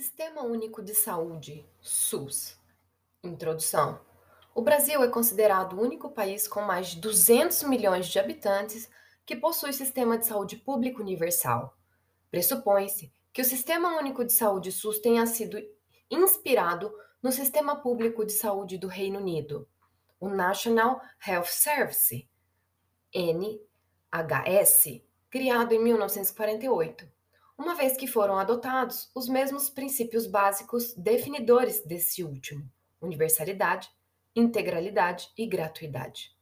Sistema Único de Saúde, SUS. Introdução. O Brasil é considerado o único país com mais de 200 milhões de habitantes que possui sistema de saúde público universal. Pressupõe-se que o Sistema Único de Saúde SUS tenha sido inspirado no Sistema Público de Saúde do Reino Unido, o National Health Service, NHS, criado em 1948 uma vez que foram adotados os mesmos princípios básicos definidores desse último: universalidade, integralidade e gratuidade.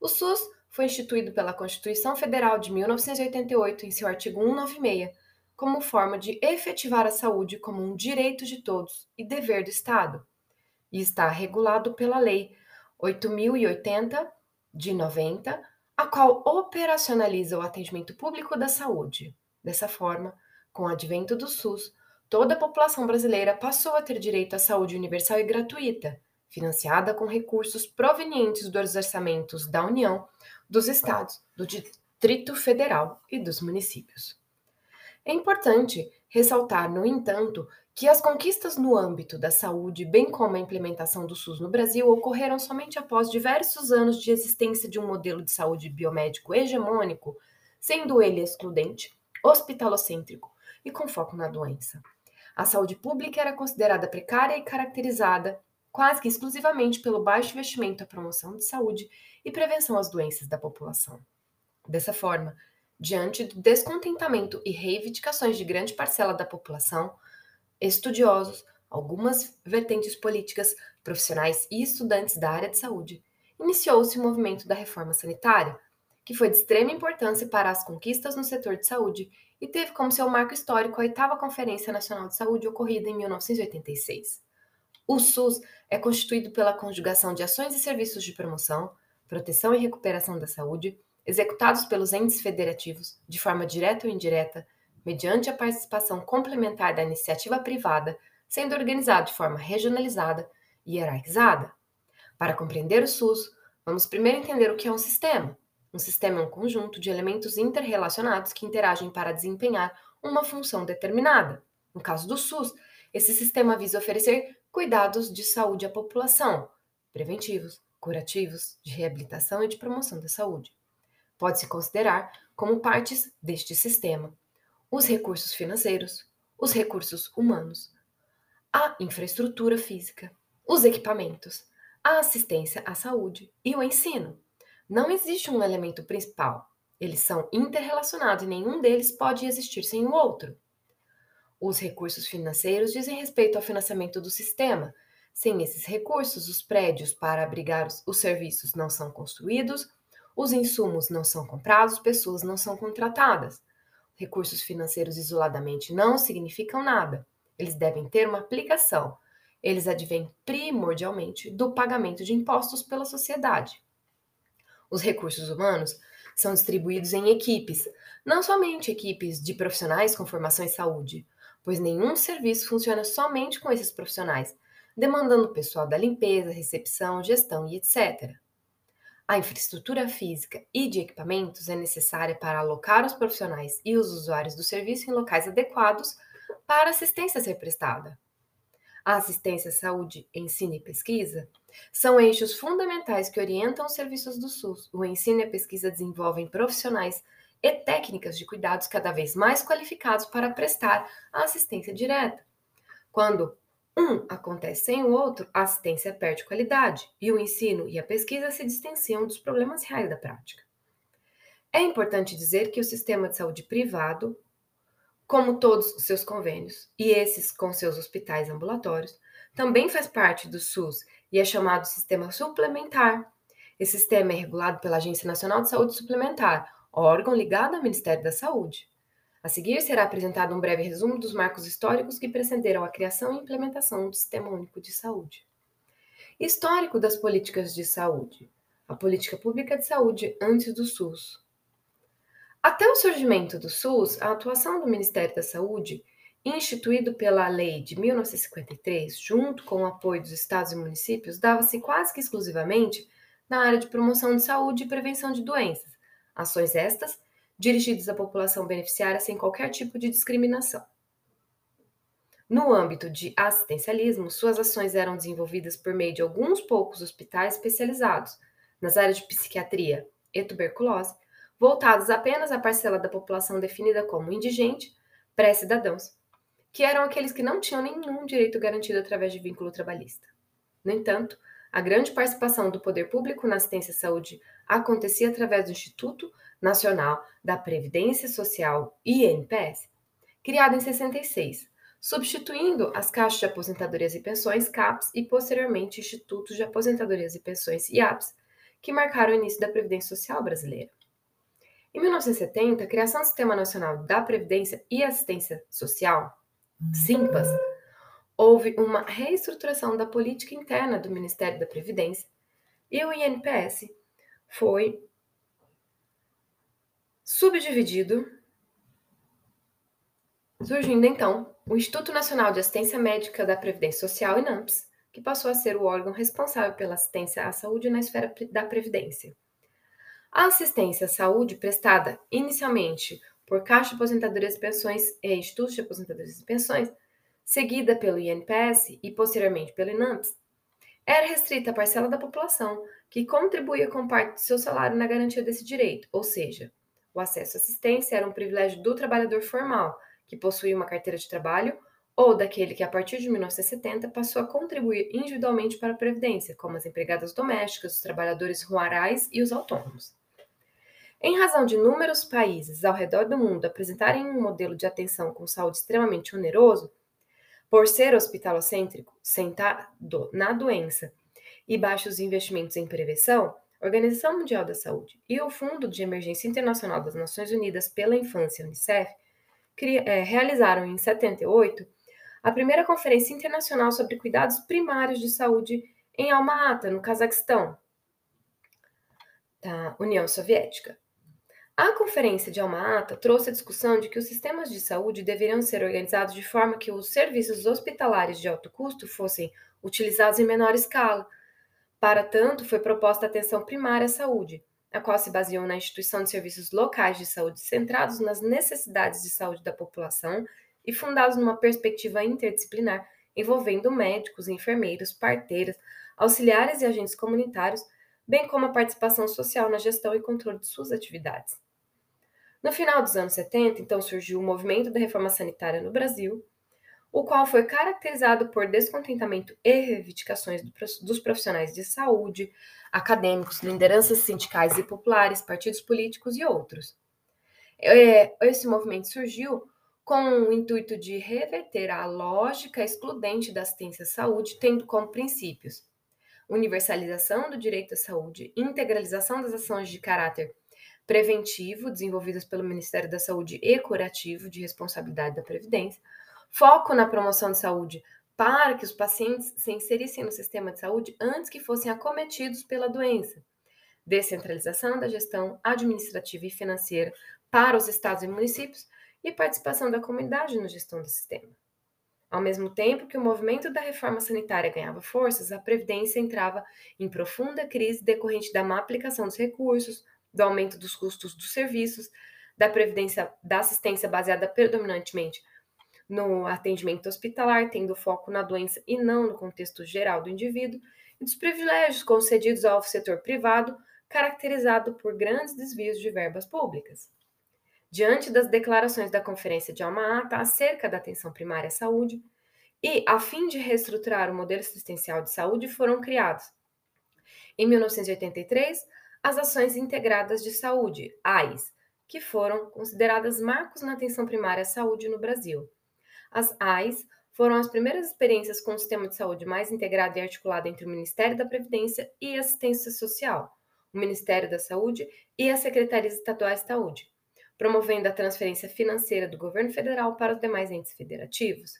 O SUS foi instituído pela Constituição Federal de 1988 em seu artigo 196, como forma de efetivar a saúde como um direito de todos e dever do Estado, e está regulado pela Lei 8080 de 90, a qual operacionaliza o atendimento público da saúde. Dessa forma, com o advento do SUS, toda a população brasileira passou a ter direito à saúde universal e gratuita, financiada com recursos provenientes dos orçamentos da União, dos estados, do Distrito Federal e dos municípios. É importante ressaltar, no entanto, que as conquistas no âmbito da saúde, bem como a implementação do SUS no Brasil, ocorreram somente após diversos anos de existência de um modelo de saúde biomédico hegemônico, sendo ele excludente, hospitalocêntrico e com foco na doença. A saúde pública era considerada precária e caracterizada quase que exclusivamente pelo baixo investimento à promoção de saúde e prevenção às doenças da população. Dessa forma, diante do descontentamento e reivindicações de grande parcela da população, estudiosos, algumas vertentes políticas, profissionais e estudantes da área de saúde, iniciou-se o movimento da reforma sanitária, que foi de extrema importância para as conquistas no setor de saúde e teve como seu marco histórico a oitava Conferência Nacional de Saúde ocorrida em 1986. O SUS é constituído pela conjugação de ações e serviços de promoção, proteção e recuperação da saúde, executados pelos entes federativos, de forma direta ou indireta, mediante a participação complementar da iniciativa privada, sendo organizado de forma regionalizada e hierarquizada. Para compreender o SUS, vamos primeiro entender o que é um sistema. Um sistema é um conjunto de elementos interrelacionados que interagem para desempenhar uma função determinada. No caso do SUS, esse sistema visa oferecer cuidados de saúde à população, preventivos, curativos, de reabilitação e de promoção da saúde. Pode-se considerar como partes deste sistema os recursos financeiros, os recursos humanos, a infraestrutura física, os equipamentos, a assistência à saúde e o ensino. Não existe um elemento principal. Eles são interrelacionados e nenhum deles pode existir sem o outro. Os recursos financeiros dizem respeito ao financiamento do sistema. Sem esses recursos, os prédios para abrigar os, os serviços não são construídos, os insumos não são comprados, pessoas não são contratadas. Recursos financeiros isoladamente não significam nada. Eles devem ter uma aplicação. Eles advêm primordialmente do pagamento de impostos pela sociedade. Os recursos humanos são distribuídos em equipes, não somente equipes de profissionais com formação em saúde, pois nenhum serviço funciona somente com esses profissionais, demandando pessoal da limpeza, recepção, gestão e etc. A infraestrutura física e de equipamentos é necessária para alocar os profissionais e os usuários do serviço em locais adequados para a assistência ser prestada a assistência à saúde, ensino e pesquisa são eixos fundamentais que orientam os serviços do SUS. O ensino e a pesquisa desenvolvem profissionais e técnicas de cuidados cada vez mais qualificados para prestar a assistência direta. Quando um acontece sem o outro, a assistência perde qualidade e o ensino e a pesquisa se distanciam dos problemas reais da prática. É importante dizer que o sistema de saúde privado como todos os seus convênios, e esses com seus hospitais ambulatórios, também faz parte do SUS e é chamado sistema suplementar. Esse sistema é regulado pela Agência Nacional de Saúde Suplementar, órgão ligado ao Ministério da Saúde. A seguir será apresentado um breve resumo dos marcos históricos que precederam a criação e implementação do Sistema Único de Saúde. Histórico das políticas de saúde. A política pública de saúde antes do SUS. Até o surgimento do SUS, a atuação do Ministério da Saúde, instituído pela Lei de 1953, junto com o apoio dos estados e municípios, dava-se quase que exclusivamente na área de promoção de saúde e prevenção de doenças, ações estas dirigidas à população beneficiária sem qualquer tipo de discriminação. No âmbito de assistencialismo, suas ações eram desenvolvidas por meio de alguns poucos hospitais especializados nas áreas de psiquiatria e tuberculose, voltados apenas à parcela da população definida como indigente, pré-cidadãos, que eram aqueles que não tinham nenhum direito garantido através de vínculo trabalhista. No entanto, a grande participação do poder público na assistência à saúde acontecia através do Instituto Nacional da Previdência Social, INPS, criado em 66, substituindo as caixas de aposentadorias e pensões CAPS e posteriormente institutos de aposentadorias e pensões IAPS, que marcaram o início da Previdência Social brasileira. Em 1970, a criação do Sistema Nacional da Previdência e Assistência Social, SIMPAS, houve uma reestruturação da política interna do Ministério da Previdência e o INPS foi subdividido, surgindo então o Instituto Nacional de Assistência Médica da Previdência Social, INAMPS, que passou a ser o órgão responsável pela assistência à saúde na esfera da Previdência. A assistência à saúde prestada inicialmente por Caixa de Aposentadorias e Pensões e Institutos de Aposentadorias e Pensões, seguida pelo INPS e posteriormente pelo INAMPS, era restrita à parcela da população que contribuía com parte do seu salário na garantia desse direito, ou seja, o acesso à assistência era um privilégio do trabalhador formal, que possuía uma carteira de trabalho, ou daquele que, a partir de 1970, passou a contribuir individualmente para a Previdência, como as empregadas domésticas, os trabalhadores rurais e os autônomos. Em razão de inúmeros países ao redor do mundo apresentarem um modelo de atenção com saúde extremamente oneroso, por ser hospitalocêntrico, sentado na doença e baixos investimentos em prevenção, a Organização Mundial da Saúde e o Fundo de Emergência Internacional das Nações Unidas pela Infância, UNICEF, é, realizaram em 78 a primeira Conferência Internacional sobre Cuidados Primários de Saúde em Alma-Ata, no Cazaquistão, da União Soviética. A Conferência de Alma-Ata trouxe a discussão de que os sistemas de saúde deveriam ser organizados de forma que os serviços hospitalares de alto custo fossem utilizados em menor escala. Para tanto, foi proposta a atenção primária à saúde, a qual se baseou na instituição de serviços locais de saúde centrados nas necessidades de saúde da população e fundados numa perspectiva interdisciplinar envolvendo médicos, enfermeiros, parteiras, auxiliares e agentes comunitários, bem como a participação social na gestão e controle de suas atividades. No final dos anos 70, então, surgiu o movimento da reforma sanitária no Brasil, o qual foi caracterizado por descontentamento e reivindicações dos profissionais de saúde, acadêmicos, lideranças sindicais e populares, partidos políticos e outros. É, esse movimento surgiu com o intuito de reverter a lógica excludente da assistência à saúde, tendo como princípios universalização do direito à saúde, integralização das ações de caráter preventivo desenvolvidas pelo Ministério da Saúde e curativo de responsabilidade da Previdência, foco na promoção de saúde para que os pacientes se inserissem no sistema de saúde antes que fossem acometidos pela doença. Descentralização da gestão administrativa e financeira para os estados e municípios e participação da comunidade na gestão do sistema. Ao mesmo tempo que o movimento da reforma sanitária ganhava forças, a Previdência entrava em profunda crise decorrente da má aplicação dos recursos, do aumento dos custos dos serviços, da previdência da assistência baseada predominantemente no atendimento hospitalar, tendo foco na doença e não no contexto geral do indivíduo, e dos privilégios concedidos ao setor privado, caracterizado por grandes desvios de verbas públicas. Diante das declarações da Conferência de Alma-Ata acerca da atenção primária à saúde, e a fim de reestruturar o modelo assistencial de saúde, foram criados, em 1983, as Ações Integradas de Saúde, AIS, que foram consideradas marcos na atenção primária à saúde no Brasil. As AIS foram as primeiras experiências com um sistema de saúde mais integrado e articulado entre o Ministério da Previdência e Assistência Social, o Ministério da Saúde e as Secretarias Estaduais de Saúde, promovendo a transferência financeira do governo federal para os demais entes federativos.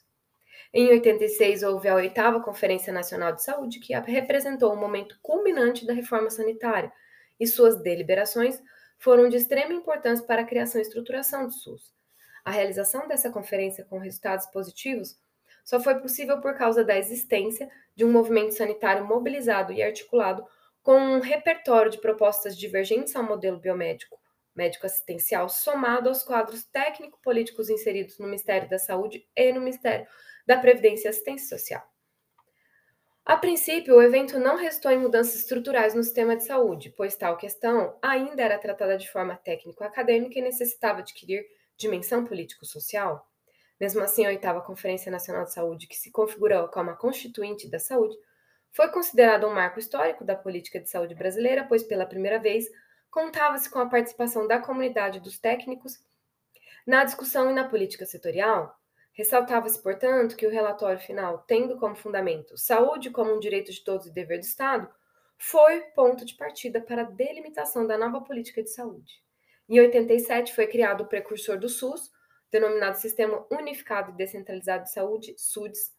Em 86, houve a oitava Conferência Nacional de Saúde, que representou o momento culminante da reforma sanitária, e suas deliberações foram de extrema importância para a criação e estruturação do SUS. A realização dessa conferência com resultados positivos só foi possível por causa da existência de um movimento sanitário mobilizado e articulado com um repertório de propostas divergentes ao modelo biomédico médico-assistencial somado aos quadros técnico-políticos inseridos no Ministério da Saúde e no Ministério da Previdência e Assistência Social. A princípio, o evento não restou em mudanças estruturais no sistema de saúde, pois tal questão ainda era tratada de forma técnico-acadêmica e necessitava adquirir dimensão político-social. Mesmo assim, a oitava Conferência Nacional de Saúde, que se configurou como a constituinte da saúde, foi considerada um marco histórico da política de saúde brasileira, pois pela primeira vez contava-se com a participação da comunidade dos técnicos na discussão e na política setorial. Ressaltava-se, portanto, que o relatório final, tendo como fundamento saúde como um direito de todos e dever do Estado, foi ponto de partida para a delimitação da nova política de saúde. Em 87 foi criado o precursor do SUS, denominado Sistema Unificado e Descentralizado de Saúde, SUDS,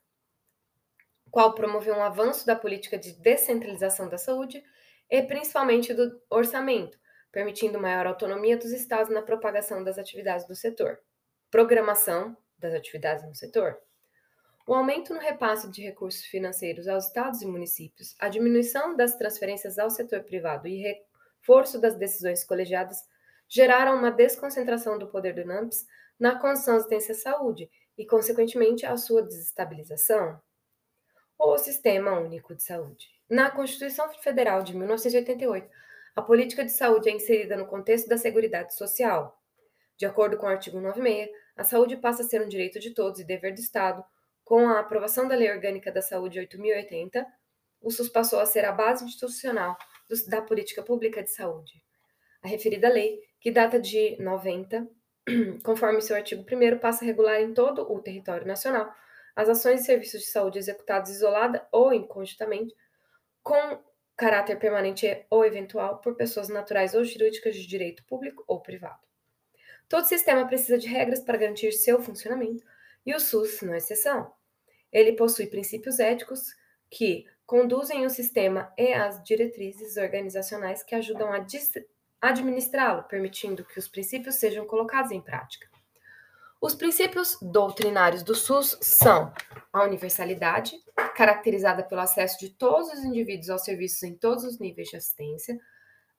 qual promoveu um avanço da política de descentralização da saúde e principalmente do orçamento, permitindo maior autonomia dos estados na propagação das atividades do setor, programação das atividades no setor, o aumento no repasse de recursos financeiros aos estados e municípios, a diminuição das transferências ao setor privado e reforço das decisões colegiadas geraram uma desconcentração do poder do NAMPS na condição de assistência à saúde e, consequentemente, a sua desestabilização. O Sistema Único de Saúde. Na Constituição Federal de 1988, a política de saúde é inserida no contexto da Seguridade Social. De acordo com o artigo 96, a saúde passa a ser um direito de todos e dever do Estado. Com a aprovação da Lei Orgânica da Saúde 8080, o SUS passou a ser a base institucional da política pública de saúde. A referida lei, que data de 90, conforme seu artigo 1, passa a regular em todo o território nacional as ações e serviços de saúde executados isolada ou inconjuntamente com caráter permanente ou eventual por pessoas naturais ou jurídicas de direito público ou privado. Todo sistema precisa de regras para garantir seu funcionamento, e o SUS não é exceção. Ele possui princípios éticos que conduzem o sistema e as diretrizes organizacionais que ajudam a administrá-lo, permitindo que os princípios sejam colocados em prática. Os princípios doutrinários do SUS são a universalidade, caracterizada pelo acesso de todos os indivíduos aos serviços em todos os níveis de assistência,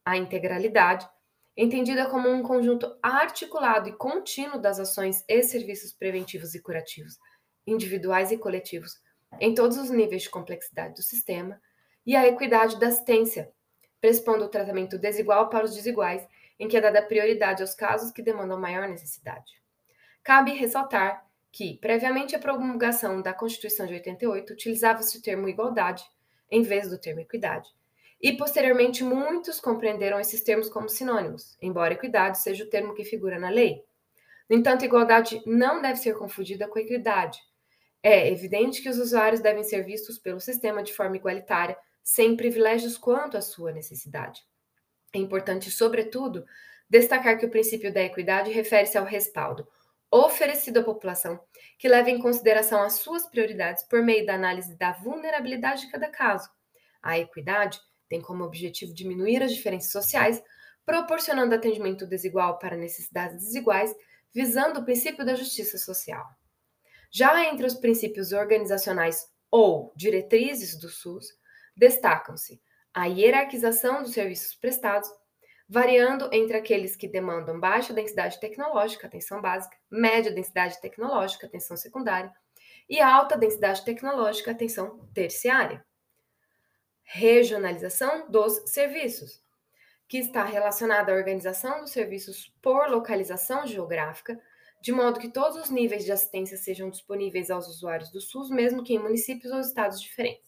a integralidade, entendida como um conjunto articulado e contínuo das ações e serviços preventivos e curativos, individuais e coletivos, em todos os níveis de complexidade do sistema, e a equidade da assistência, prespondo o tratamento desigual para os desiguais, em que é dada prioridade aos casos que demandam maior necessidade. Cabe ressaltar que, previamente à promulgação da Constituição de 88, utilizava-se o termo igualdade em vez do termo equidade. E, posteriormente, muitos compreenderam esses termos como sinônimos, embora equidade seja o termo que figura na lei. No entanto, igualdade não deve ser confundida com equidade. É evidente que os usuários devem ser vistos pelo sistema de forma igualitária, sem privilégios quanto à sua necessidade. É importante, sobretudo, destacar que o princípio da equidade refere-se ao respaldo, oferecido à população, que leva em consideração as suas prioridades por meio da análise da vulnerabilidade de cada caso. A equidade tem como objetivo diminuir as diferenças sociais, proporcionando atendimento desigual para necessidades desiguais, visando o princípio da justiça social. Já entre os princípios organizacionais ou diretrizes do SUS, destacam-se a hierarquização dos serviços prestados, variando entre aqueles que demandam baixa densidade tecnológica, atenção básica, média densidade tecnológica, atenção secundária, e alta densidade tecnológica, atenção terciária. Regionalização dos serviços, que está relacionada à organização dos serviços por localização geográfica, de modo que todos os níveis de assistência sejam disponíveis aos usuários do SUS, mesmo que em municípios ou estados diferentes.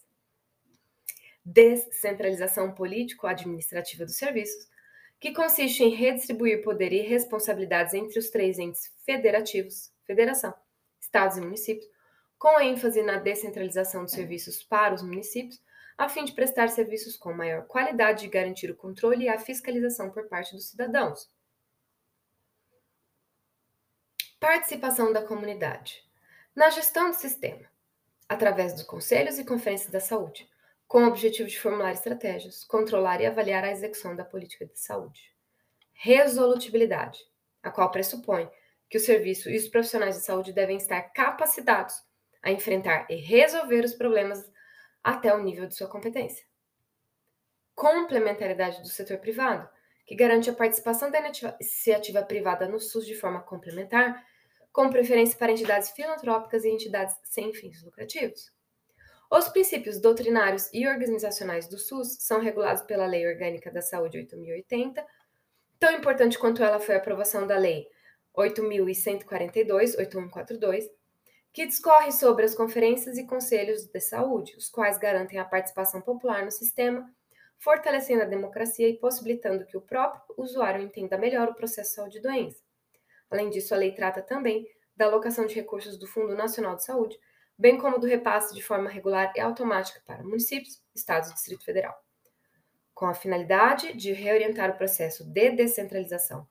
Descentralização político-administrativa dos serviços, que consiste em redistribuir poder e responsabilidades entre os três entes federativos, federação, estados e municípios, com ênfase na descentralização dos serviços para os municípios, a fim de prestar serviços com maior qualidade e garantir o controle e a fiscalização por parte dos cidadãos. Participação da comunidade na gestão do sistema, através dos conselhos e conferências da saúde, com o objetivo de formular estratégias, controlar e avaliar a execução da política de saúde. Resolutibilidade, a qual pressupõe que o serviço e os profissionais de saúde devem estar capacitados a enfrentar e resolver os problemas até o nível de sua competência. Complementaridade do setor privado, que garante a participação da iniciativa privada no SUS de forma complementar, com preferência para entidades filantrópicas e entidades sem fins lucrativos. Os princípios doutrinários e organizacionais do SUS são regulados pela Lei Orgânica da Saúde 8080, tão importante quanto ela foi a aprovação da Lei 8142, 8142, que discorre sobre as conferências e conselhos de saúde, os quais garantem a participação popular no sistema, fortalecendo a democracia e possibilitando que o próprio usuário entenda melhor o processo de saúde e doença. Além disso, a lei trata também da alocação de recursos do Fundo Nacional de Saúde, bem como do repasse de forma regular e automática para municípios, estados e Distrito Federal, com a finalidade de reorientar o processo de descentralização,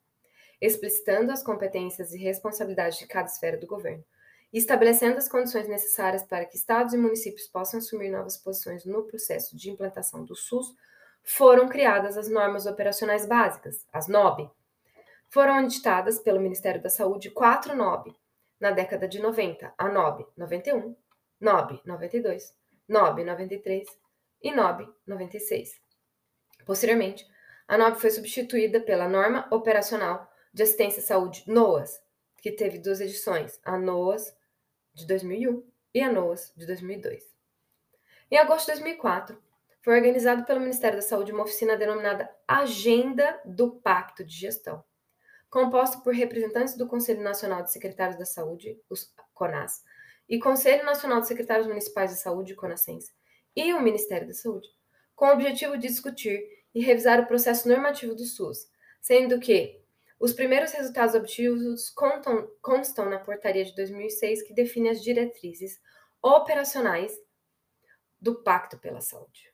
explicitando as competências e responsabilidades de cada esfera do governo estabelecendo as condições necessárias para que estados e municípios possam assumir novas posições no processo de implantação do SUS, foram criadas as normas operacionais básicas, as NOB. Foram editadas pelo Ministério da Saúde quatro NOB, na década de 90, a NOB 91, NOB 92, NOB 93 e NOB 96. Posteriormente, a NOB foi substituída pela Norma Operacional de Assistência à Saúde NOAS, que teve duas edições, a NOAS de 2001 e a NOAS de 2002. Em agosto de 2004, foi organizado pelo Ministério da Saúde uma oficina denominada Agenda do Pacto de Gestão, composto por representantes do Conselho Nacional de Secretários da Saúde, os CONAS, e Conselho Nacional de Secretários Municipais de Saúde, CONASENS, e o Ministério da Saúde, com o objetivo de discutir e revisar o processo normativo do SUS, sendo que os primeiros resultados obtidos contam, constam na portaria de 2006 que define as diretrizes operacionais do Pacto pela Saúde.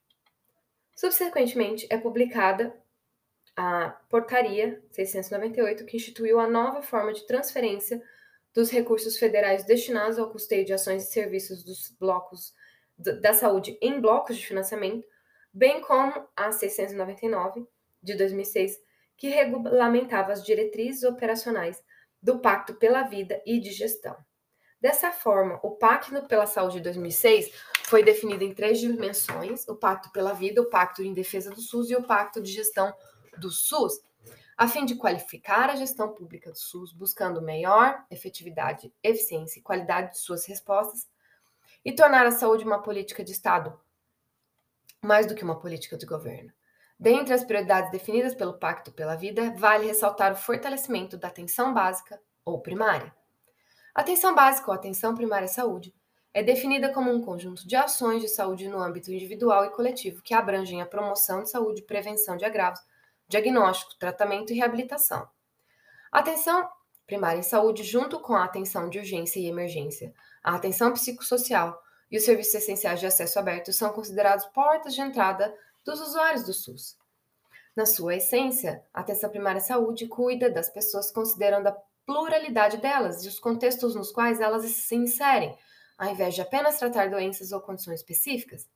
Subsequentemente, é publicada a Portaria 698, que instituiu a nova forma de transferência dos recursos federais destinados ao custeio de ações e serviços dos blocos da saúde em blocos de financiamento, bem como a 699 de 2006, que regulamentava as diretrizes operacionais do Pacto pela Vida e de Gestão. Dessa forma, o Pacto pela Saúde de 2006 foi definido em três dimensões: o Pacto pela Vida, o Pacto em Defesa do SUS e o Pacto de Gestão do SUS, a fim de qualificar a gestão pública do SUS, buscando maior efetividade, eficiência e qualidade de suas respostas, e tornar a saúde uma política de Estado mais do que uma política de governo. Dentre as prioridades definidas pelo Pacto pela Vida, vale ressaltar o fortalecimento da atenção básica ou primária. A atenção básica ou atenção primária à saúde é definida como um conjunto de ações de saúde no âmbito individual e coletivo que abrangem a promoção de saúde prevenção de agravos diagnóstico, tratamento e reabilitação. A atenção primária em saúde, junto com a atenção de urgência e emergência, a atenção psicossocial e os serviços essenciais de acesso aberto são considerados portas de entrada dos usuários do SUS. Na sua essência, a atenção primária à saúde cuida das pessoas considerando a pluralidade delas e os contextos nos quais elas se inserem, ao invés de apenas tratar doenças ou condições específicas.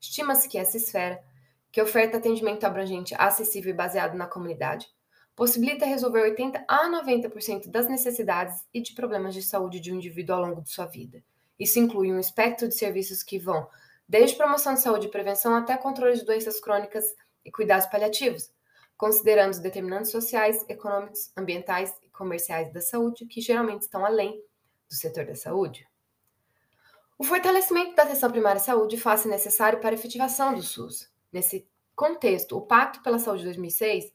Estima-se que essa esfera que oferta atendimento abrangente, acessível e baseado na comunidade, possibilita resolver 80 a 90% das necessidades e de problemas de saúde de um indivíduo ao longo de sua vida. Isso inclui um espectro de serviços que vão desde promoção de saúde e prevenção até controle de doenças crônicas e cuidados paliativos, considerando os determinantes sociais, econômicos, ambientais e comerciais da saúde, que geralmente estão além do setor da saúde. O fortalecimento da atenção primária à saúde faz-se necessário para a efetivação do SUS, Nesse contexto, o Pacto pela Saúde de 2006,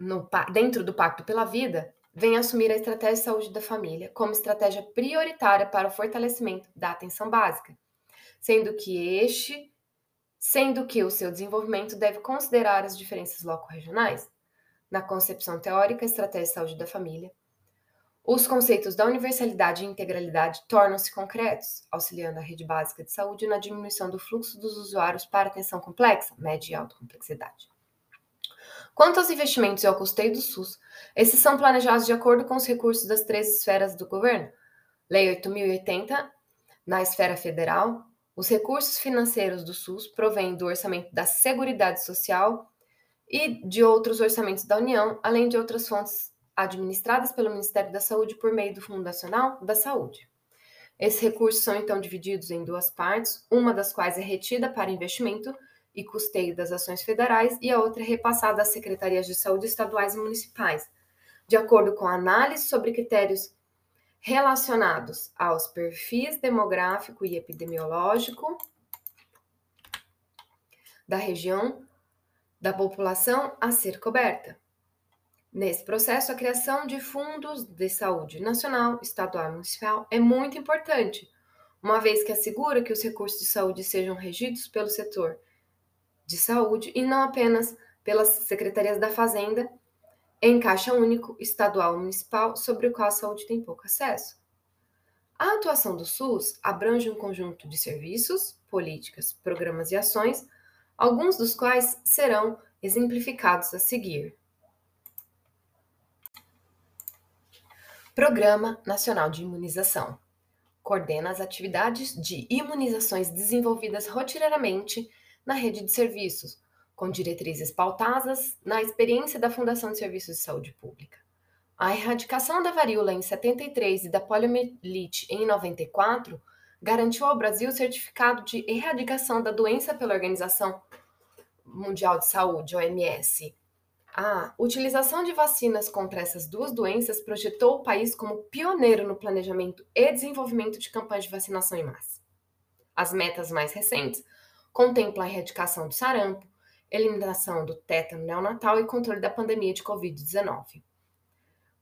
no, dentro do Pacto pela Vida, vem assumir a estratégia de saúde da família como estratégia prioritária para o fortalecimento da atenção básica, sendo que este, sendo que o seu desenvolvimento deve considerar as diferenças loco-regionais. Na concepção teórica, a estratégia de saúde da família os conceitos da universalidade e integralidade tornam-se concretos, auxiliando a rede básica de saúde na diminuição do fluxo dos usuários para atenção complexa, média e alta complexidade. Quanto aos investimentos e ao custeio do SUS, esses são planejados de acordo com os recursos das três esferas do governo. Lei 8080, na esfera federal, os recursos financeiros do SUS provêm do orçamento da Seguridade Social e de outros orçamentos da União, além de outras fontes administradas pelo Ministério da Saúde por meio do Fundo Nacional da Saúde. Esses recursos são então divididos em duas partes, uma das quais é retida para investimento e custeio das ações federais, e a outra é repassada às secretarias de saúde estaduais e municipais, de acordo com análise sobre critérios relacionados aos perfis demográfico e epidemiológico da região da população a ser coberta. Nesse processo, a criação de fundos de saúde nacional, estadual e municipal é muito importante, uma vez que assegura que os recursos de saúde sejam regidos pelo setor de saúde e não apenas pelas secretarias da Fazenda em caixa único estadual ou municipal sobre o qual a saúde tem pouco acesso. A atuação do SUS abrange um conjunto de serviços, políticas, programas e ações, alguns dos quais serão exemplificados a seguir. Programa Nacional de Imunização. Coordena as atividades de imunizações desenvolvidas rotineiramente na rede de serviços, com diretrizes pautadas na experiência da Fundação de Serviços de Saúde Pública. A erradicação da varíola em 73 e da poliomielite em 94 garantiu ao Brasil o certificado de erradicação da doença pela Organização Mundial de Saúde, OMS, a utilização de vacinas contra essas duas doenças projetou o país como pioneiro no planejamento e desenvolvimento de campanhas de vacinação em massa. As metas mais recentes contemplam a erradicação do sarampo, eliminação do tétano neonatal e controle da pandemia de Covid-19.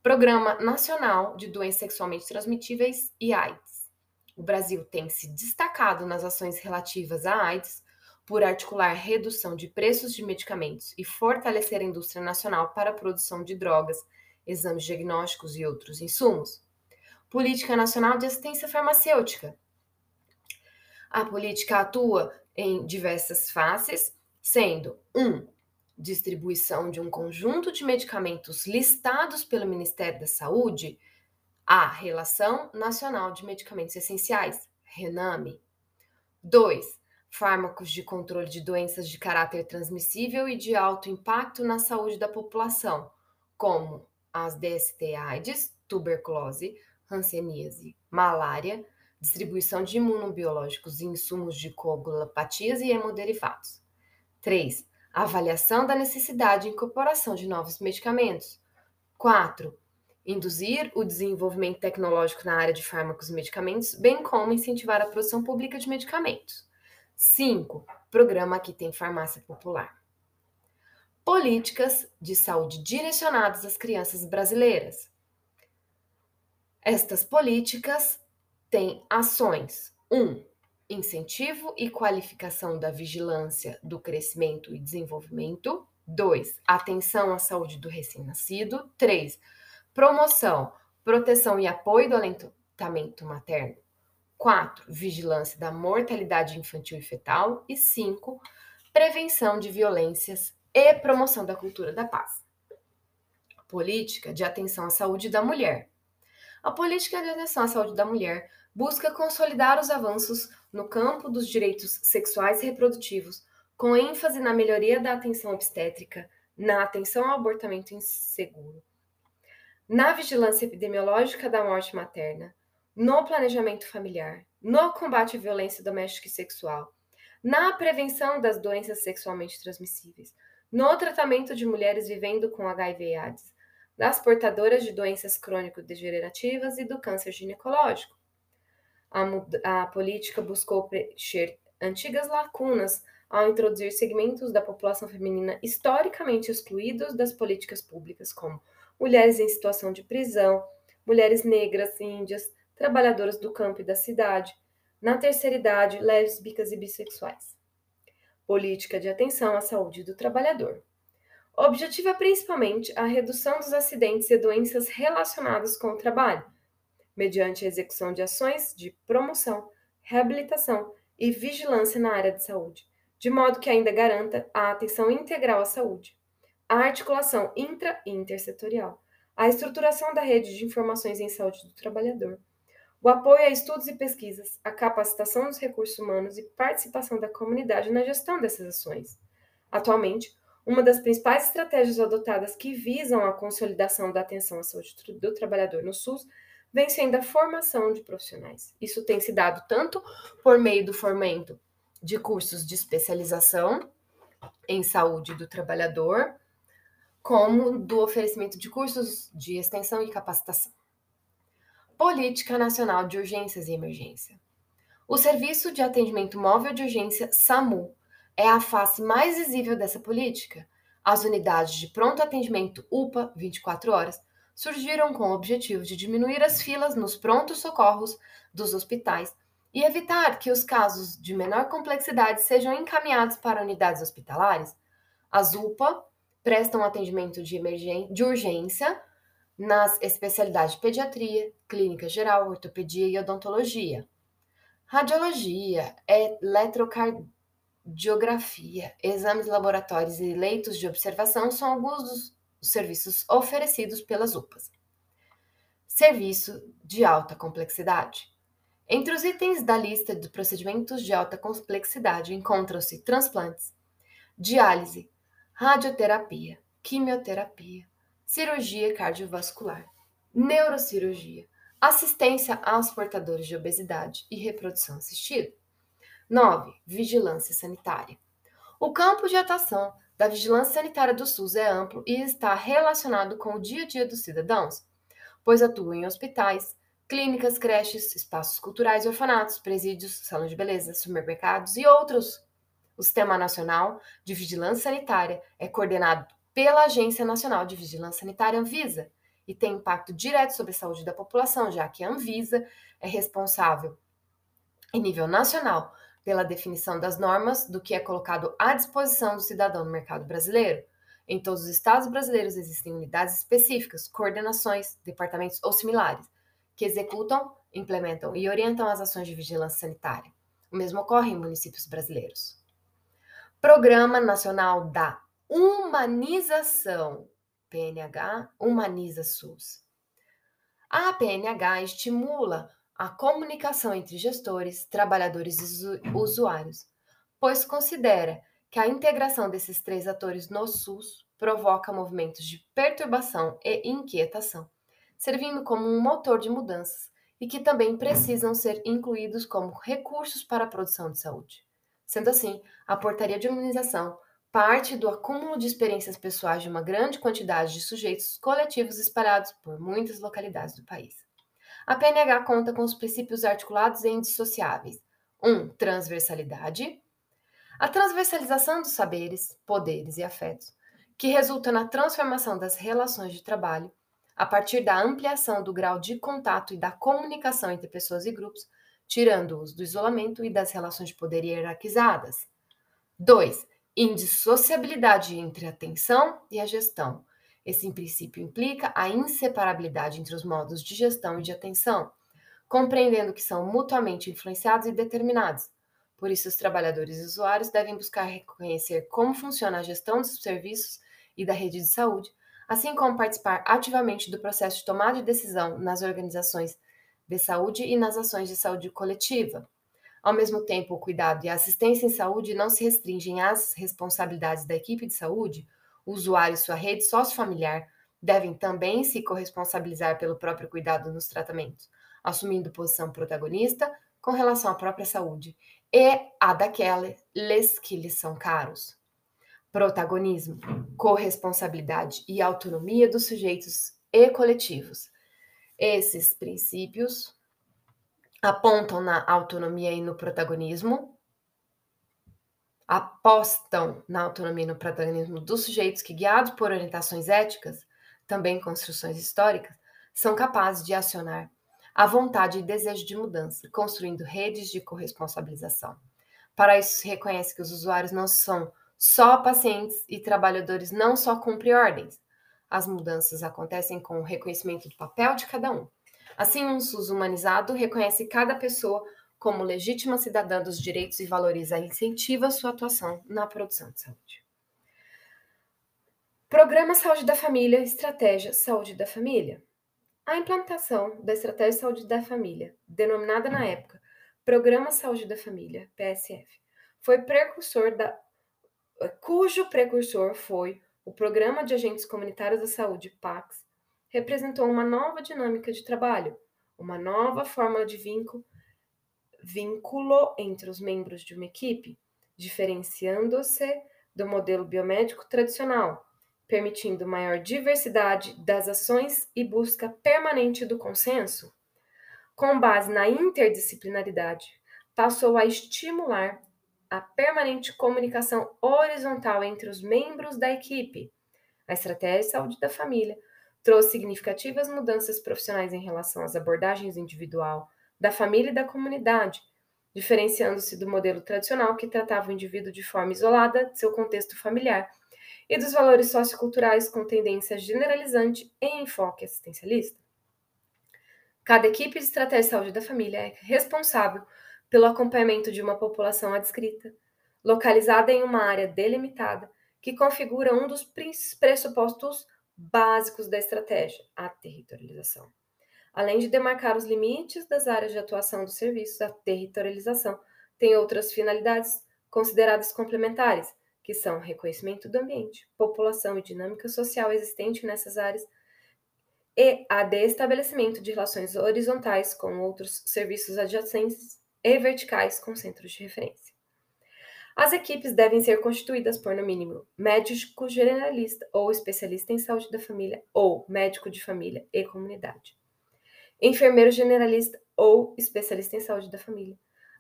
Programa Nacional de Doenças Sexualmente Transmitíveis e AIDS. O Brasil tem se destacado nas ações relativas à AIDS por articular redução de preços de medicamentos e fortalecer a indústria nacional para a produção de drogas, exames diagnósticos e outros insumos. Política Nacional de Assistência Farmacêutica. A política atua em diversas faces, sendo 1. Um, distribuição de um conjunto de medicamentos listados pelo Ministério da Saúde, a Relação Nacional de Medicamentos Essenciais, RENAME. 2 fármacos de controle de doenças de caráter transmissível e de alto impacto na saúde da população, como as DST-AIDS, tuberculose, hanseníase, malária, distribuição de imunobiológicos e insumos de coagulopatias e hemoderivados. 3. Avaliação da necessidade e incorporação de novos medicamentos. 4. Induzir o desenvolvimento tecnológico na área de fármacos e medicamentos, bem como incentivar a produção pública de medicamentos. 5. Programa que tem farmácia popular. Políticas de saúde direcionadas às crianças brasileiras. Estas políticas têm ações: 1. Um, incentivo e qualificação da vigilância do crescimento e desenvolvimento. 2. Atenção à saúde do recém-nascido. 3. Promoção, proteção e apoio do alentamento materno. 4. Vigilância da mortalidade infantil e fetal. E 5. Prevenção de violências e promoção da cultura da paz. Política de atenção à saúde da mulher. A política de atenção à saúde da mulher busca consolidar os avanços no campo dos direitos sexuais e reprodutivos, com ênfase na melhoria da atenção obstétrica, na atenção ao abortamento inseguro, na vigilância epidemiológica da morte materna, no planejamento familiar, no combate à violência doméstica e sexual, na prevenção das doenças sexualmente transmissíveis, no tratamento de mulheres vivendo com HIV e AIDS, das portadoras de doenças crônico-degenerativas e do câncer ginecológico. A, a política buscou preencher antigas lacunas ao introduzir segmentos da população feminina historicamente excluídos das políticas públicas, como mulheres em situação de prisão, mulheres negras, índias, trabalhadoras do campo e da cidade, na terceira idade, lésbicas e bissexuais. Política de atenção à saúde do trabalhador. O objetivo é principalmente a redução dos acidentes e doenças relacionadas com o trabalho, mediante a execução de ações de promoção, reabilitação e vigilância na área de saúde, de modo que ainda garanta a atenção integral à saúde, a articulação intra e intersetorial, a estruturação da rede de informações em saúde do trabalhador, o apoio a estudos e pesquisas, a capacitação dos recursos humanos e participação da comunidade na gestão dessas ações. Atualmente, uma das principais estratégias adotadas que visam a consolidação da atenção à saúde do trabalhador no SUS vem sendo a formação de profissionais. Isso tem se dado tanto por meio do fomento de cursos de especialização, em saúde do trabalhador, como do oferecimento de cursos de extensão e capacitação. Política Nacional de Urgências e Emergência. O Serviço de Atendimento Móvel de Urgência, SAMU, é a face mais visível dessa política. As unidades de pronto atendimento UPA 24 horas surgiram com o objetivo de diminuir as filas nos prontos socorros dos hospitais e evitar que os casos de menor complexidade sejam encaminhados para unidades hospitalares. As UPA prestam atendimento de, de urgência nas especialidades de pediatria, clínica geral, ortopedia e odontologia. Radiologia, eletrocardiografia, exames laboratórios e leitos de observação são alguns dos serviços oferecidos pelas UPAs. Serviço de alta complexidade. Entre os itens da lista de procedimentos de alta complexidade encontram-se transplantes, diálise, radioterapia, quimioterapia, cirurgia cardiovascular, neurocirurgia, assistência aos portadores de obesidade e reprodução assistida. 9. Vigilância sanitária. O campo de atuação da vigilância sanitária do SUS é amplo e está relacionado com o dia a dia dos cidadãos, pois atua em hospitais, clínicas, creches, espaços culturais, orfanatos, presídios, salões de beleza, supermercados e outros. O Sistema Nacional de Vigilância Sanitária é coordenado pela Agência Nacional de Vigilância Sanitária, Anvisa, e tem impacto direto sobre a saúde da população, já que a Anvisa é responsável, em nível nacional, pela definição das normas do que é colocado à disposição do cidadão no mercado brasileiro. Em todos os estados brasileiros existem unidades específicas, coordenações, departamentos ou similares, que executam, implementam e orientam as ações de vigilância sanitária. O mesmo ocorre em municípios brasileiros. Programa Nacional da Humanização PNH humaniza SUS. A PNH estimula a comunicação entre gestores, trabalhadores e usuários, pois considera que a integração desses três atores no SUS provoca movimentos de perturbação e inquietação, servindo como um motor de mudanças e que também precisam ser incluídos como recursos para a produção de saúde. Sendo assim, a portaria de humanização parte do acúmulo de experiências pessoais de uma grande quantidade de sujeitos coletivos espalhados por muitas localidades do país. A PNH conta com os princípios articulados e indissociáveis. 1. Um, transversalidade. A transversalização dos saberes, poderes e afetos, que resulta na transformação das relações de trabalho, a partir da ampliação do grau de contato e da comunicação entre pessoas e grupos, tirando-os do isolamento e das relações de poder hierarquizadas. 2 indissociabilidade entre a atenção e a gestão. Esse princípio implica a inseparabilidade entre os modos de gestão e de atenção, compreendendo que são mutuamente influenciados e determinados. Por isso, os trabalhadores e usuários devem buscar reconhecer como funciona a gestão dos serviços e da rede de saúde, assim como participar ativamente do processo de tomada de decisão nas organizações de saúde e nas ações de saúde coletiva. Ao mesmo tempo, o cuidado e a assistência em saúde não se restringem às responsabilidades da equipe de saúde, o usuário e sua rede sociofamiliar devem também se corresponsabilizar pelo próprio cuidado nos tratamentos, assumindo posição protagonista com relação à própria saúde e a daqueles que lhes são caros. Protagonismo, corresponsabilidade e autonomia dos sujeitos e coletivos. Esses princípios apontam na autonomia e no protagonismo, apostam na autonomia e no protagonismo dos sujeitos que, guiados por orientações éticas, também construções históricas, são capazes de acionar a vontade e desejo de mudança, construindo redes de corresponsabilização. Para isso, se reconhece que os usuários não são só pacientes e trabalhadores não só cumprem ordens. As mudanças acontecem com o reconhecimento do papel de cada um. Assim, um SUS humanizado reconhece cada pessoa como legítima cidadã dos direitos e valoriza e incentiva sua atuação na produção de saúde. Programa Saúde da Família, Estratégia Saúde da Família. A implantação da Estratégia Saúde da Família, denominada na época Programa Saúde da Família, PSF, foi precursor da cujo precursor foi o Programa de Agentes Comunitários da Saúde, PACS, representou uma nova dinâmica de trabalho, uma nova forma de vínculo, vínculo entre os membros de uma equipe, diferenciando-se do modelo biomédico tradicional, permitindo maior diversidade das ações e busca permanente do consenso, com base na interdisciplinaridade, passou a estimular a permanente comunicação horizontal entre os membros da equipe. A estratégia de saúde da família trouxe significativas mudanças profissionais em relação às abordagens individual, da família e da comunidade, diferenciando-se do modelo tradicional que tratava o indivíduo de forma isolada de seu contexto familiar e dos valores socioculturais com tendência generalizante e enfoque assistencialista. Cada equipe de estratégia de saúde da família é responsável pelo acompanhamento de uma população adscrita, localizada em uma área delimitada, que configura um dos pressupostos básicos da estratégia, a territorialização. Além de demarcar os limites das áreas de atuação dos serviços, a territorialização tem outras finalidades consideradas complementares, que são reconhecimento do ambiente, população e dinâmica social existente nessas áreas, e a de estabelecimento de relações horizontais com outros serviços adjacentes e verticais com centros de referência. As equipes devem ser constituídas por, no mínimo, médico generalista ou especialista em saúde da família ou médico de família e comunidade enfermeiro generalista ou especialista em saúde da família,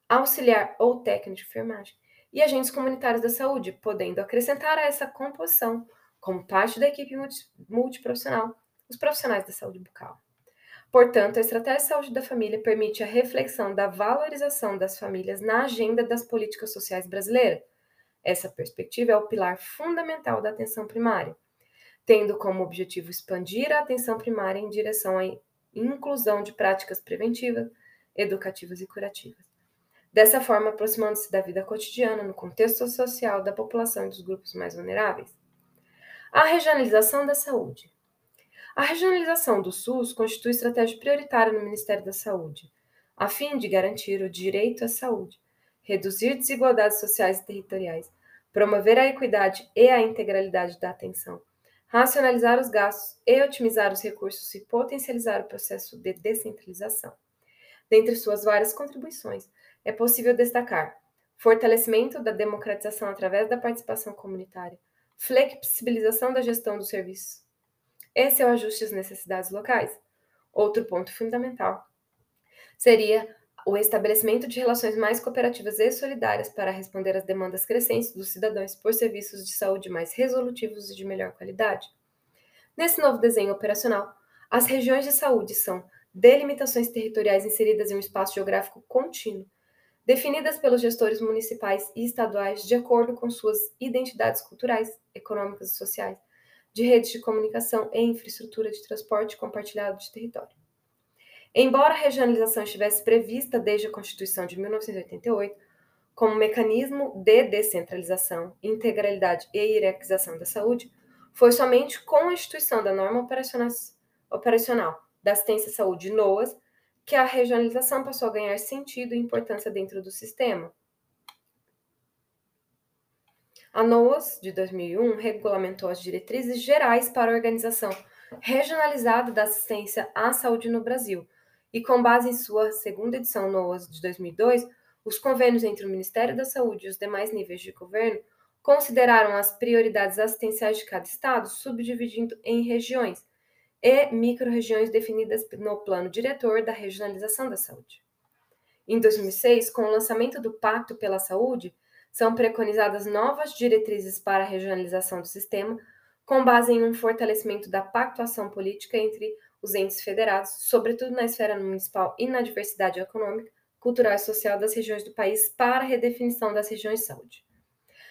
auxiliar ou técnico de enfermagem e agentes comunitários da saúde, podendo acrescentar a essa composição, como parte da equipe multiprofissional, os profissionais da saúde bucal. Portanto, a estratégia de saúde da família permite a reflexão da valorização das famílias na agenda das políticas sociais brasileiras. Essa perspectiva é o pilar fundamental da atenção primária, tendo como objetivo expandir a atenção primária em direção inclusão de práticas preventivas, educativas e curativas. Dessa forma, aproximando-se da vida cotidiana no contexto social da população e dos grupos mais vulneráveis. A regionalização da saúde. A regionalização do SUS constitui estratégia prioritária no Ministério da Saúde, a fim de garantir o direito à saúde, reduzir desigualdades sociais e territoriais, promover a equidade e a integralidade da atenção, racionalizar os gastos e otimizar os recursos e potencializar o processo de descentralização. Dentre suas várias contribuições, é possível destacar fortalecimento da democratização através da participação comunitária, flexibilização da gestão dos serviços e seu ajuste às necessidades locais. Outro ponto fundamental seria o estabelecimento de relações mais cooperativas e solidárias para responder às demandas crescentes dos cidadãos por serviços de saúde mais resolutivos e de melhor qualidade. Nesse novo desenho operacional, as regiões de saúde são delimitações territoriais inseridas em um espaço geográfico contínuo, definidas pelos gestores municipais e estaduais de acordo com suas identidades culturais, econômicas e sociais, de redes de comunicação e infraestrutura de transporte compartilhado de território. Embora a regionalização estivesse prevista desde a Constituição de 1988 como mecanismo de descentralização, integralidade e hierarquização da saúde, foi somente com a instituição da norma operacional da assistência à saúde NOAS que a regionalização passou a ganhar sentido e importância dentro do sistema. A NOAS, de 2001, regulamentou as diretrizes gerais para a organização regionalizada da assistência à saúde no Brasil, e com base em sua segunda edição NOAS de 2002, os convênios entre o Ministério da Saúde e os demais níveis de governo consideraram as prioridades assistenciais de cada estado, subdividindo em regiões e microrregiões definidas no plano diretor da regionalização da saúde. Em 2006, com o lançamento do Pacto pela Saúde, são preconizadas novas diretrizes para a regionalização do sistema, com base em um fortalecimento da pactuação política entre os entes federados, sobretudo na esfera municipal e na diversidade econômica, cultural e social das regiões do país para a redefinição das regiões de saúde.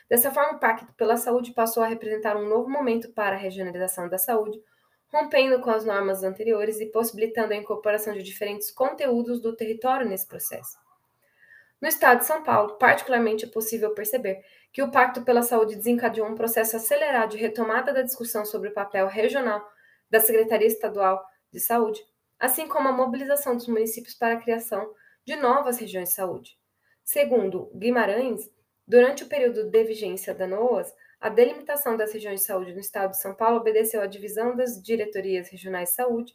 Dessa forma, o Pacto pela Saúde passou a representar um novo momento para a regionalização da saúde, rompendo com as normas anteriores e possibilitando a incorporação de diferentes conteúdos do território nesse processo. No estado de São Paulo, particularmente é possível perceber que o Pacto pela Saúde desencadeou um processo acelerado de retomada da discussão sobre o papel regional da Secretaria Estadual de saúde, assim como a mobilização dos municípios para a criação de novas regiões de saúde. Segundo Guimarães, durante o período de vigência da NOAS, a delimitação das regiões de saúde no estado de São Paulo obedeceu à divisão das diretorias regionais de saúde,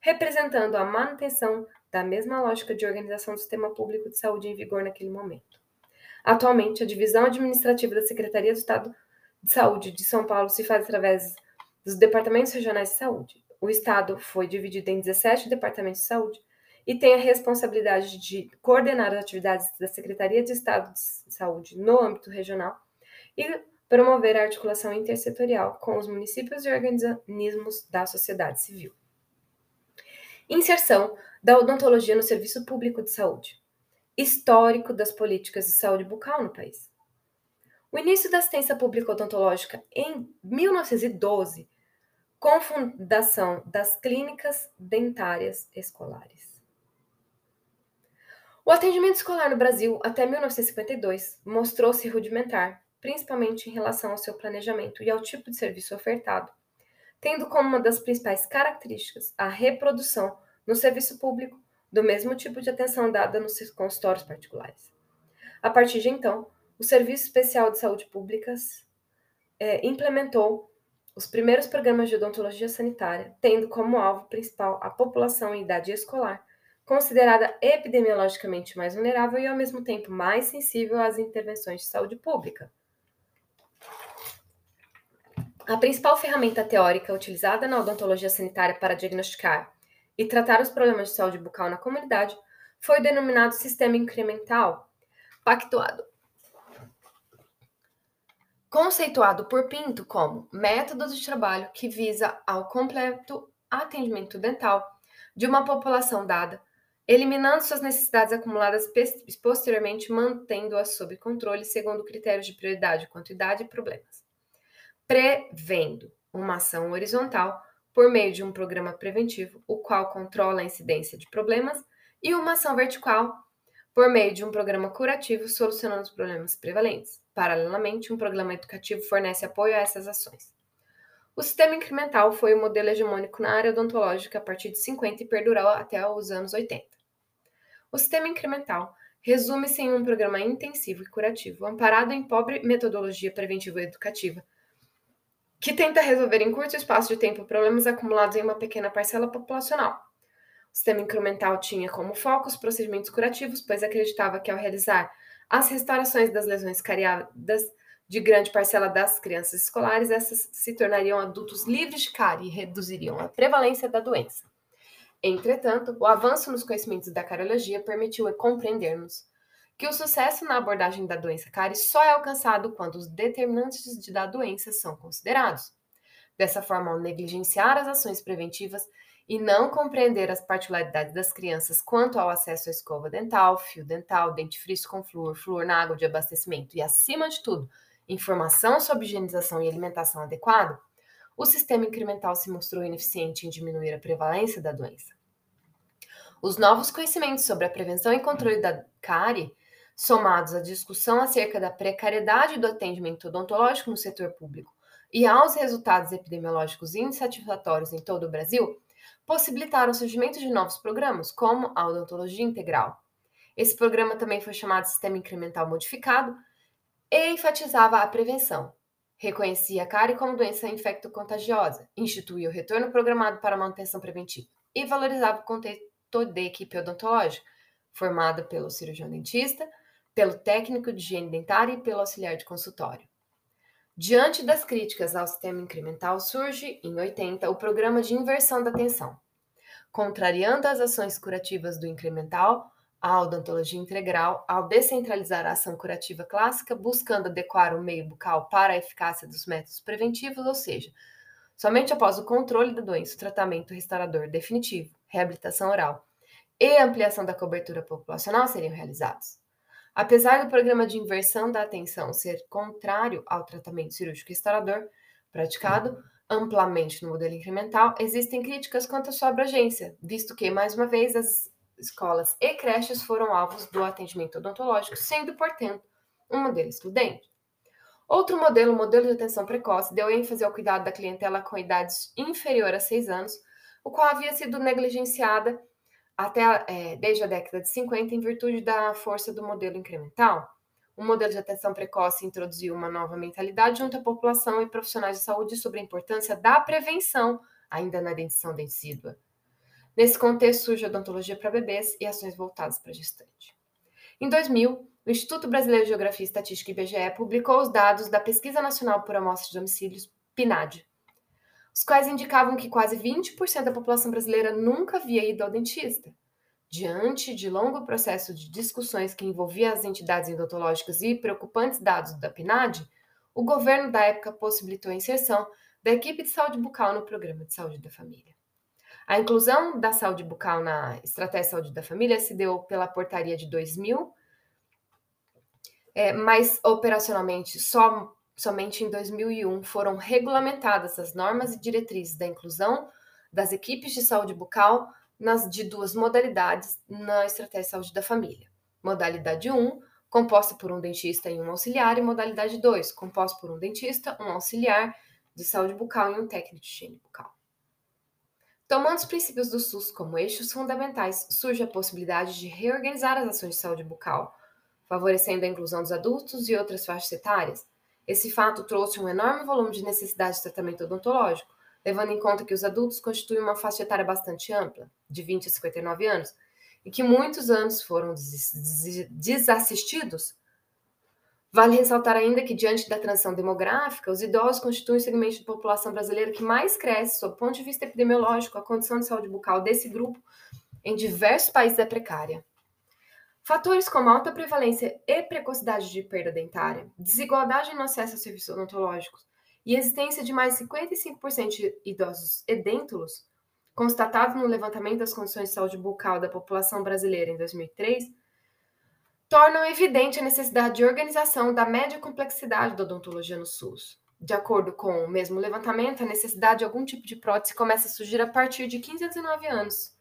representando a manutenção da mesma lógica de organização do sistema público de saúde em vigor naquele momento. Atualmente, a divisão administrativa da Secretaria do Estado de saúde de São Paulo se faz através dos departamentos regionais de saúde. O estado foi dividido em 17 departamentos de saúde e tem a responsabilidade de coordenar as atividades da Secretaria de Estado de Saúde no âmbito regional e promover a articulação intersetorial com os municípios e organismos da sociedade civil. Inserção da odontologia no serviço público de saúde. Histórico das políticas de saúde bucal no país. O início da assistência pública odontológica em 1912, com fundação das clínicas dentárias escolares. O atendimento escolar no Brasil até 1952 mostrou-se rudimentar, principalmente em relação ao seu planejamento e ao tipo de serviço ofertado, tendo como uma das principais características a reprodução no serviço público do mesmo tipo de atenção dada nos consultórios particulares. A partir de então, o Serviço Especial de Saúde Públicas é, implementou os primeiros programas de odontologia sanitária, tendo como alvo principal a população em idade escolar, considerada epidemiologicamente mais vulnerável e, ao mesmo tempo, mais sensível às intervenções de saúde pública. A principal ferramenta teórica utilizada na odontologia sanitária para diagnosticar e tratar os problemas de saúde bucal na comunidade foi denominado sistema incremental, pactuado. Conceituado por Pinto como método de trabalho que visa ao completo atendimento dental de uma população dada eliminando suas necessidades acumuladas posteriormente, mantendo-as sob controle segundo critérios de prioridade, quantidade e problemas. Prevendo uma ação horizontal por meio de um programa preventivo, o qual controla a incidência de problemas, e uma ação vertical por meio de um programa curativo solucionando os problemas prevalentes. Paralelamente, um programa educativo fornece apoio a essas ações. O sistema incremental foi o modelo hegemônico na área odontológica a partir de 50 e perdurou até os anos 80. O sistema incremental resume-se em um programa intensivo e curativo, amparado em pobre metodologia preventiva e educativa, que tenta resolver em curto espaço de tempo problemas acumulados em uma pequena parcela populacional. Sistema incremental tinha como foco os procedimentos curativos, pois acreditava que ao realizar as restaurações das lesões cariadas de grande parcela das crianças escolares, essas se tornariam adultos livres de cárie e reduziriam a prevalência da doença. Entretanto, o avanço nos conhecimentos da cardiologia permitiu compreendermos que o sucesso na abordagem da doença cárie só é alcançado quando os determinantes da doença são considerados. Dessa forma, ao negligenciar as ações preventivas e não compreender as particularidades das crianças quanto ao acesso à escova dental, fio dental, dentifrício com flúor, flúor na água de abastecimento e, acima de tudo, informação sobre higienização e alimentação adequada, o sistema incremental se mostrou ineficiente em diminuir a prevalência da doença. Os novos conhecimentos sobre a prevenção e controle da cárie, somados à discussão acerca da precariedade do atendimento odontológico no setor público e aos resultados epidemiológicos insatisfatórios em todo o Brasil, possibilitaram o surgimento de novos programas, como a odontologia integral. Esse programa também foi chamado Sistema Incremental Modificado e enfatizava a prevenção. Reconhecia a cárie como doença infecto-contagiosa, instituía o retorno programado para manutenção preventiva e valorizava o contexto da equipe odontológica, formada pelo cirurgião dentista, pelo técnico de higiene dentária e pelo auxiliar de consultório. Diante das críticas ao sistema incremental, surge, em 80, o programa de inversão da atenção. Contrariando as ações curativas do incremental, a odontologia integral, ao descentralizar a ação curativa clássica, buscando adequar o meio bucal para a eficácia dos métodos preventivos, ou seja, somente após o controle da doença, o tratamento restaurador definitivo, reabilitação oral e ampliação da cobertura populacional seriam realizados. Apesar do programa de inversão da atenção ser contrário ao tratamento cirúrgico restaurador, praticado amplamente no modelo incremental, existem críticas quanto à sua abrangência, visto que, mais uma vez, as escolas e creches foram alvos do atendimento odontológico, sendo, portanto, um modelo excludente. Outro modelo, o modelo de atenção precoce, deu ênfase ao cuidado da clientela com idades inferior a 6 anos, o qual havia sido negligenciada até é, desde a década de 50 em virtude da força do modelo incremental. O modelo de atenção precoce introduziu uma nova mentalidade junto à população e profissionais de saúde sobre a importância da prevenção, ainda na dentição decídua. Nesse contexto surge a odontologia para bebês e ações voltadas para gestante. Em 2000, o Instituto Brasileiro de Geografia e Estatística IBGE publicou os dados da Pesquisa Nacional por Amostra de Domicílios, PNAD, os quais indicavam que quase 20% da população brasileira nunca havia ido ao dentista. Diante de longo processo de discussões que envolvia as entidades odontológicas e preocupantes dados da PNAD, o governo da época possibilitou a inserção da equipe de saúde bucal no programa de saúde da família. A inclusão da saúde bucal na estratégia de saúde da família se deu pela portaria de 2000 é, mas operacionalmente só, somente em 2001 foram regulamentadas as normas e diretrizes da inclusão das equipes de saúde bucal nas de duas modalidades na estratégia de saúde da família. Modalidade 1, composta por um dentista e um auxiliar, e modalidade 2, composta por um dentista, um auxiliar de saúde bucal e um técnico de higiene bucal. Tomando os princípios do SUS como eixos fundamentais, surge a possibilidade de reorganizar as ações de saúde bucal, favorecendo a inclusão dos adultos e outras faixas etárias. Esse fato trouxe um enorme volume de necessidade de tratamento odontológico, levando em conta que os adultos constituem uma faixa etária bastante ampla, de 20 a 59 anos, e que muitos anos foram desassistidos. Vale ressaltar ainda que, diante da transição demográfica, os idosos constituem o segmento de população brasileira que mais cresce, sob o ponto de vista epidemiológico, a condição de saúde bucal desse grupo em diversos países é precária. Fatores como alta prevalência e precocidade de perda dentária, desigualdade no acesso a serviços odontológicos e existência de mais de 55% de idosos edêntulos, constatado no levantamento das condições de saúde bucal da população brasileira em 2003, tornam evidente a necessidade de organização da média complexidade da odontologia no SUS. De acordo com o mesmo levantamento, a necessidade de algum tipo de prótese começa a surgir a partir de 15 a 19 anos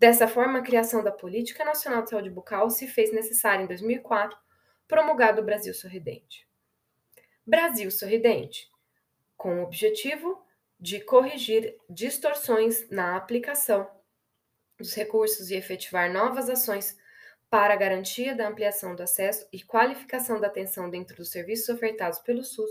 Dessa forma, a criação da Política Nacional de Saúde Bucal se fez necessária em 2004, promulgado o Brasil Sorridente. Brasil Sorridente, com o objetivo de corrigir distorções na aplicação dos recursos e efetivar novas ações para a garantia da ampliação do acesso e qualificação da atenção dentro dos serviços ofertados pelo SUS,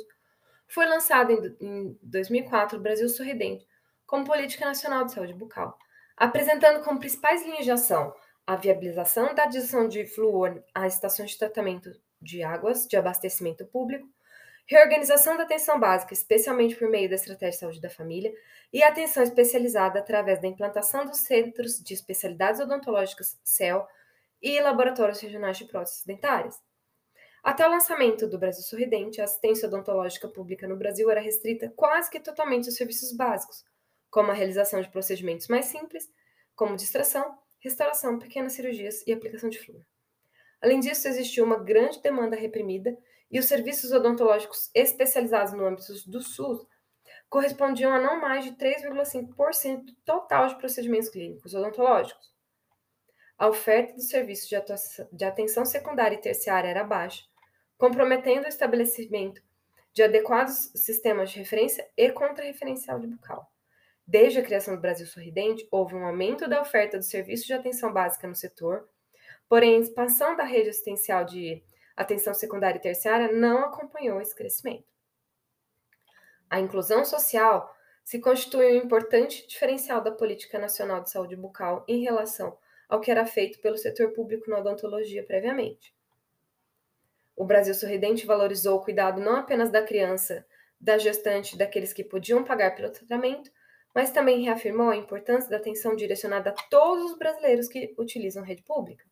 foi lançado em 2004 o Brasil Sorridente como Política Nacional de Saúde Bucal, apresentando como principais linhas de ação a viabilização da adição de flúor às estações de tratamento de águas de abastecimento público, reorganização da atenção básica, especialmente por meio da estratégia de saúde da família, e atenção especializada através da implantação dos centros de especialidades odontológicas CEL e laboratórios regionais de próteses dentárias. Até o lançamento do Brasil Sorridente, a assistência odontológica pública no Brasil era restrita quase que totalmente aos serviços básicos, como a realização de procedimentos mais simples, como distração, restauração, pequenas cirurgias e aplicação de flúor. Além disso, existiu uma grande demanda reprimida e os serviços odontológicos especializados no âmbito do SUS correspondiam a não mais de 3,5% do total de procedimentos clínicos odontológicos. A oferta dos serviços de, de atenção secundária e terciária era baixa, comprometendo o estabelecimento de adequados sistemas de referência e contra-referencial de bucal. Desde a criação do Brasil Sorridente, houve um aumento da oferta do serviço de atenção básica no setor, porém a expansão da rede assistencial de atenção secundária e terciária não acompanhou esse crescimento. A inclusão social se constitui um importante diferencial da Política Nacional de Saúde Bucal em relação ao que era feito pelo setor público na odontologia previamente. O Brasil Sorridente valorizou o cuidado não apenas da criança, da gestante, daqueles que podiam pagar pelo tratamento, mas também reafirmou a importância da atenção direcionada a todos os brasileiros que utilizam rede pública.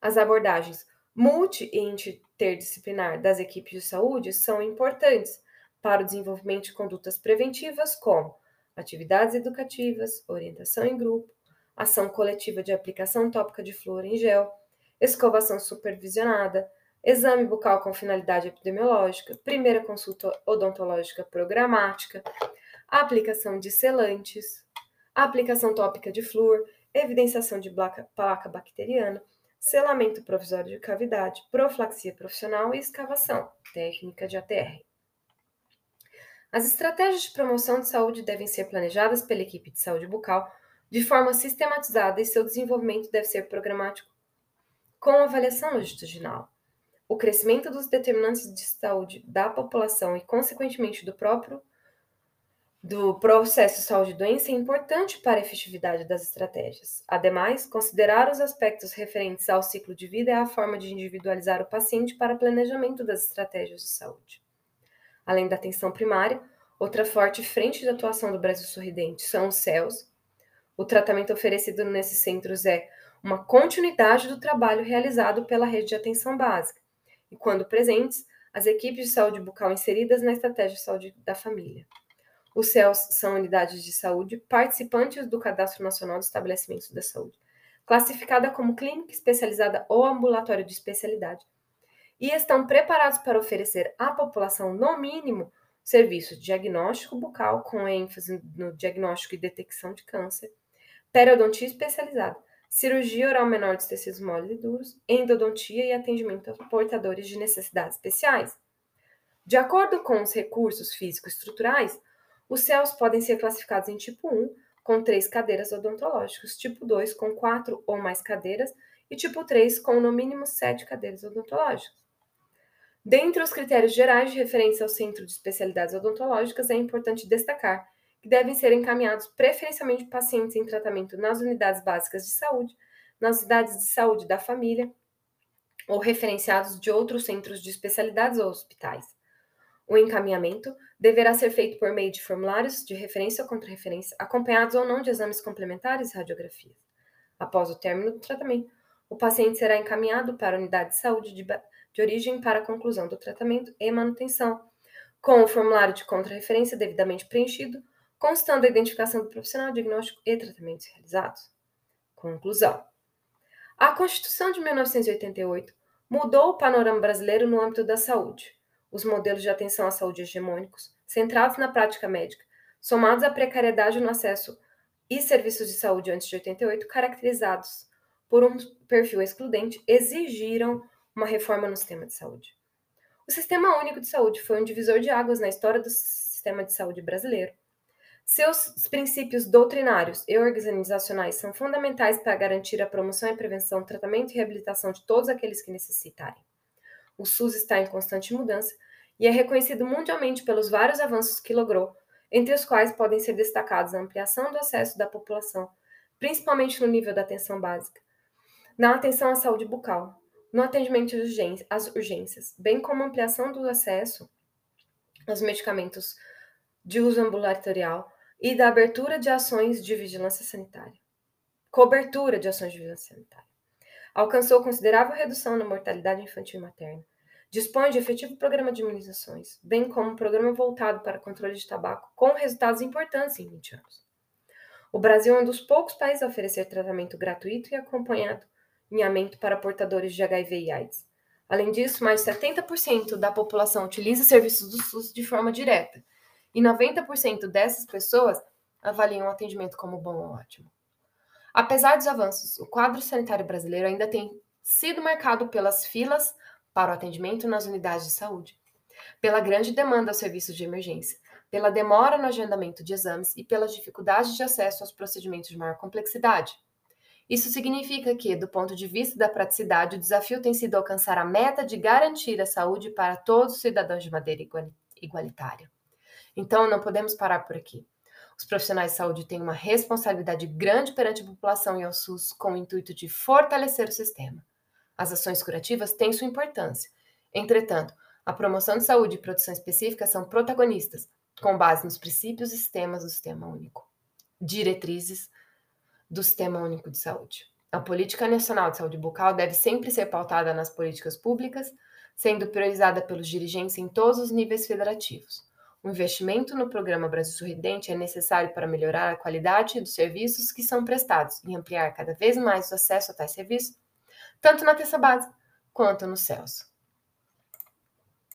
As abordagens multi e interdisciplinar das equipes de saúde são importantes para o desenvolvimento de condutas preventivas, como atividades educativas, orientação em grupo, ação coletiva de aplicação tópica de flúor em gel, escovação supervisionada, exame bucal com finalidade epidemiológica, primeira consulta odontológica programática, aplicação de selantes, aplicação tópica de flúor, evidenciação de placa, placa bacteriana, selamento provisório de cavidade, profilaxia profissional e escavação, técnica de ATR. As estratégias de promoção de saúde devem ser planejadas pela equipe de saúde bucal de forma sistematizada e seu desenvolvimento deve ser programático com avaliação longitudinal. O crescimento dos determinantes de saúde da população e, consequentemente, do próprio do processo saúde-doença é importante para a efetividade das estratégias. Ademais, considerar os aspectos referentes ao ciclo de vida é a forma de individualizar o paciente para planejamento das estratégias de saúde. Além da atenção primária, outra forte frente de atuação do Brasil Sorridente são os CELS. O tratamento oferecido nesses centros é uma continuidade do trabalho realizado pela rede de atenção básica, e, quando presentes, as equipes de saúde bucal inseridas na estratégia de saúde da família. Os CELS são unidades de saúde participantes do Cadastro Nacional de Estabelecimentos da Saúde, classificada como clínica especializada ou ambulatório de especialidade, e estão preparados para oferecer à população, no mínimo, serviço de diagnóstico bucal, com ênfase no diagnóstico e detecção de câncer, periodontia especializada, cirurgia oral menor dos tecidos moles e duros, endodontia e atendimento a portadores de necessidades especiais. De acordo com os recursos físico-estruturais, os céus podem ser classificados em tipo 1, com três cadeiras odontológicas, tipo 2, com quatro ou mais cadeiras, e tipo 3, com no mínimo sete cadeiras odontológicas. Dentre os critérios gerais de referência ao Centro de Especialidades Odontológicas, é importante destacar que devem ser encaminhados preferencialmente pacientes em tratamento nas unidades básicas de saúde, nas unidades de saúde da família ou referenciados de outros centros de especialidades ou hospitais. O encaminhamento deverá ser feito por meio de formulários de referência ou contra-referência, acompanhados ou não de exames complementares e radiografias. Após o término do tratamento, o paciente será encaminhado para a unidade de saúde de, de origem para a conclusão do tratamento e manutenção, com o formulário de contra-referência devidamente preenchido, constando a identificação do profissional, diagnóstico e tratamentos realizados. Conclusão: A Constituição de 1988 mudou o panorama brasileiro no âmbito da saúde os modelos de atenção à saúde hegemônicos, centrados na prática médica, somados à precariedade no acesso e serviços de saúde antes de 88, caracterizados por um perfil excludente, exigiram uma reforma no sistema de saúde. O Sistema Único de Saúde foi um divisor de águas na história do sistema de saúde brasileiro. Seus princípios doutrinários e organizacionais são fundamentais para garantir a promoção e prevenção, tratamento e reabilitação de todos aqueles que necessitarem. O SUS está em constante mudança e é reconhecido mundialmente pelos vários avanços que logrou, entre os quais podem ser destacados a ampliação do acesso da população, principalmente no nível da atenção básica, na atenção à saúde bucal, no atendimento às urgências, bem como a ampliação do acesso aos medicamentos de uso ambulatorial e da abertura de ações de vigilância sanitária. Cobertura de ações de vigilância sanitária alcançou considerável redução na mortalidade infantil e materna. Dispõe de efetivo programa de imunizações, bem como um programa voltado para controle de tabaco, com resultados importantes em 20 anos. O Brasil é um dos poucos países a oferecer tratamento gratuito e acompanhamento para portadores de HIV e AIDS. Além disso, mais de 70% da população utiliza serviços do SUS de forma direta, e 90% dessas pessoas avaliam o atendimento como bom ou ótimo. Apesar dos avanços, o quadro sanitário brasileiro ainda tem sido marcado pelas filas para o atendimento nas unidades de saúde, pela grande demanda aos serviços de emergência, pela demora no agendamento de exames e pelas dificuldades de acesso aos procedimentos de maior complexidade. Isso significa que, do ponto de vista da praticidade, o desafio tem sido alcançar a meta de garantir a saúde para todos os cidadãos de maneira igualitária. Então, não podemos parar por aqui. Os profissionais de saúde têm uma responsabilidade grande perante a população e ao SUS com o intuito de fortalecer o sistema. As ações curativas têm sua importância. Entretanto, a promoção de saúde e produção específica são protagonistas, com base nos princípios e sistemas do Sistema Único. Diretrizes do Sistema Único de Saúde. A Política Nacional de Saúde Bucal deve sempre ser pautada nas políticas públicas, sendo priorizada pelos dirigentes em todos os níveis federativos. O investimento no programa Brasil Sorridente é necessário para melhorar a qualidade dos serviços que são prestados e ampliar cada vez mais o acesso a tais serviços, tanto na terça básica quanto nos céus.